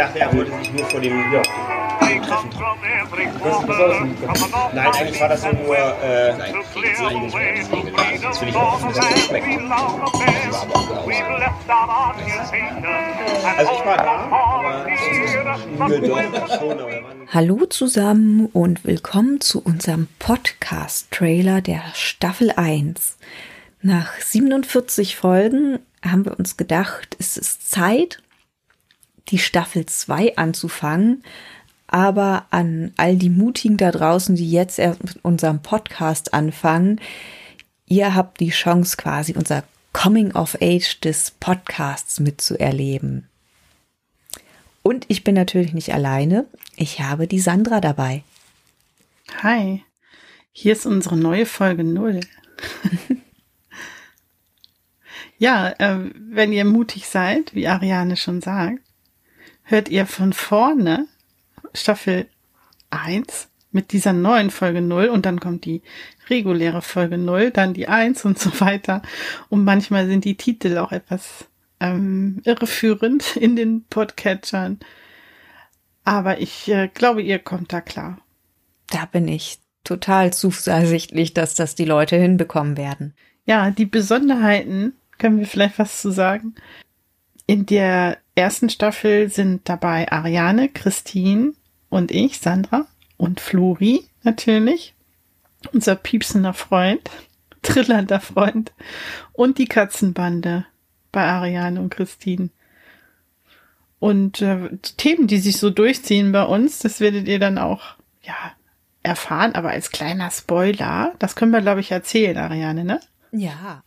dachte, er wollte sich nur vor dem ja. Treffen Nein, eigentlich war das nur äh, ein Regel. Das will ich auch dass das schmeckt. Also ich war da, aber Hallo zusammen und willkommen zu unserem Podcast-Trailer der Staffel 1. Nach 47 Folgen haben wir uns gedacht, es ist Zeit, die Staffel 2 anzufangen. Aber an all die Mutigen da draußen, die jetzt erst mit unserem Podcast anfangen, ihr habt die Chance quasi unser Coming of Age des Podcasts mitzuerleben. Und ich bin natürlich nicht alleine. Ich habe die Sandra dabei. Hi, hier ist unsere neue Folge 0. ja, äh, wenn ihr mutig seid, wie Ariane schon sagt, hört ihr von vorne Staffel 1 mit dieser neuen Folge 0 und dann kommt die reguläre Folge 0, dann die 1 und so weiter. Und manchmal sind die Titel auch etwas ähm, irreführend in den Podcatchern. Aber ich äh, glaube, ihr kommt da klar. Da bin ich total zuversichtlich, dass das die Leute hinbekommen werden. Ja, die Besonderheiten, können wir vielleicht was zu sagen? In der ersten Staffel sind dabei Ariane, Christine und ich, Sandra und Flori natürlich, unser piepsender Freund, trillernder Freund und die Katzenbande bei Ariane und Christine. Und äh, Themen, die sich so durchziehen bei uns, das werdet ihr dann auch, ja, erfahren, aber als kleiner Spoiler, das können wir, glaube ich, erzählen, Ariane, ne? Ja.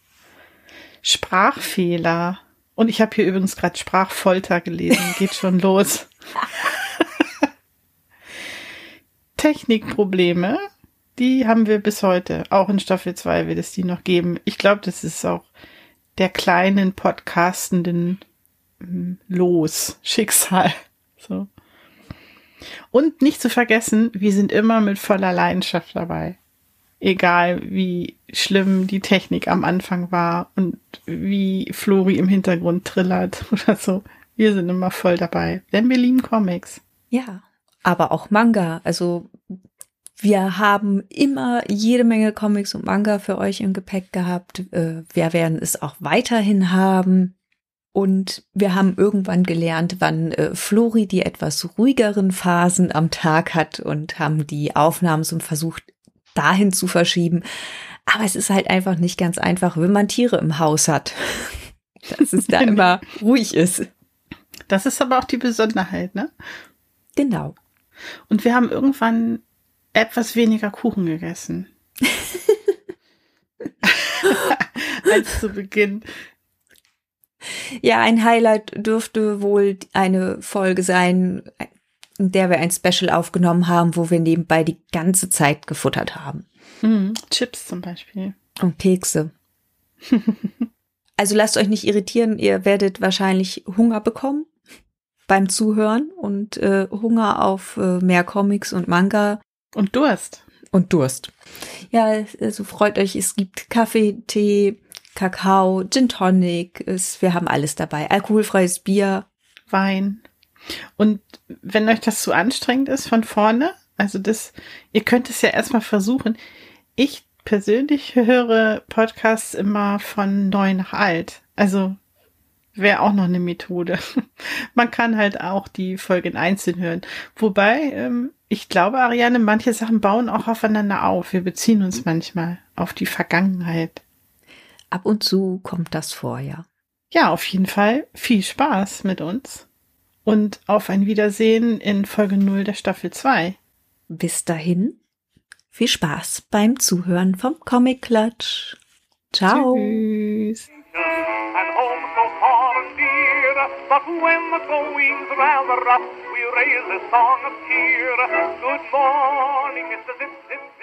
Sprachfehler, und ich habe hier übrigens gerade Sprachfolter gelesen. Geht schon los. Technikprobleme, die haben wir bis heute. Auch in Staffel 2 wird es die noch geben. Ich glaube, das ist auch der kleinen Podcastenden hm, Los, Schicksal. So. Und nicht zu vergessen, wir sind immer mit voller Leidenschaft dabei egal wie schlimm die Technik am Anfang war und wie Flori im Hintergrund trillert oder so. Wir sind immer voll dabei, denn wir lieben Comics. Ja, aber auch Manga. Also wir haben immer jede Menge Comics und Manga für euch im Gepäck gehabt. Äh, wir werden es auch weiterhin haben. Und wir haben irgendwann gelernt, wann äh, Flori die etwas ruhigeren Phasen am Tag hat und haben die Aufnahmen so versucht, dahin zu verschieben. Aber es ist halt einfach nicht ganz einfach, wenn man Tiere im Haus hat, dass es da immer ruhig ist. Das ist aber auch die Besonderheit, ne? Genau. Und wir haben irgendwann etwas weniger Kuchen gegessen. Als zu Beginn. Ja, ein Highlight dürfte wohl eine Folge sein, in der wir ein Special aufgenommen haben, wo wir nebenbei die ganze Zeit gefuttert haben. Mhm. Chips zum Beispiel. Und Kekse. also lasst euch nicht irritieren, ihr werdet wahrscheinlich Hunger bekommen beim Zuhören und äh, Hunger auf äh, mehr Comics und Manga. Und Durst. Und Durst. Ja, also freut euch, es gibt Kaffee, Tee, Kakao, Gin Tonic, es, wir haben alles dabei. Alkoholfreies Bier. Wein. Und wenn euch das zu anstrengend ist von vorne, also das, ihr könnt es ja erstmal versuchen. Ich persönlich höre Podcasts immer von neu nach alt. Also wäre auch noch eine Methode. Man kann halt auch die Folgen einzeln hören. Wobei, ähm, ich glaube, Ariane, manche Sachen bauen auch aufeinander auf. Wir beziehen uns manchmal auf die Vergangenheit. Ab und zu kommt das vor, ja. Ja, auf jeden Fall viel Spaß mit uns und auf ein Wiedersehen in Folge 0 der Staffel 2. Bis dahin, viel Spaß beim Zuhören vom Comic Clutch. Ciao. Tschüss. But when the going's rather rough, we raise a song of cheer. Good morning, Mr. Zip, Zip, Zip.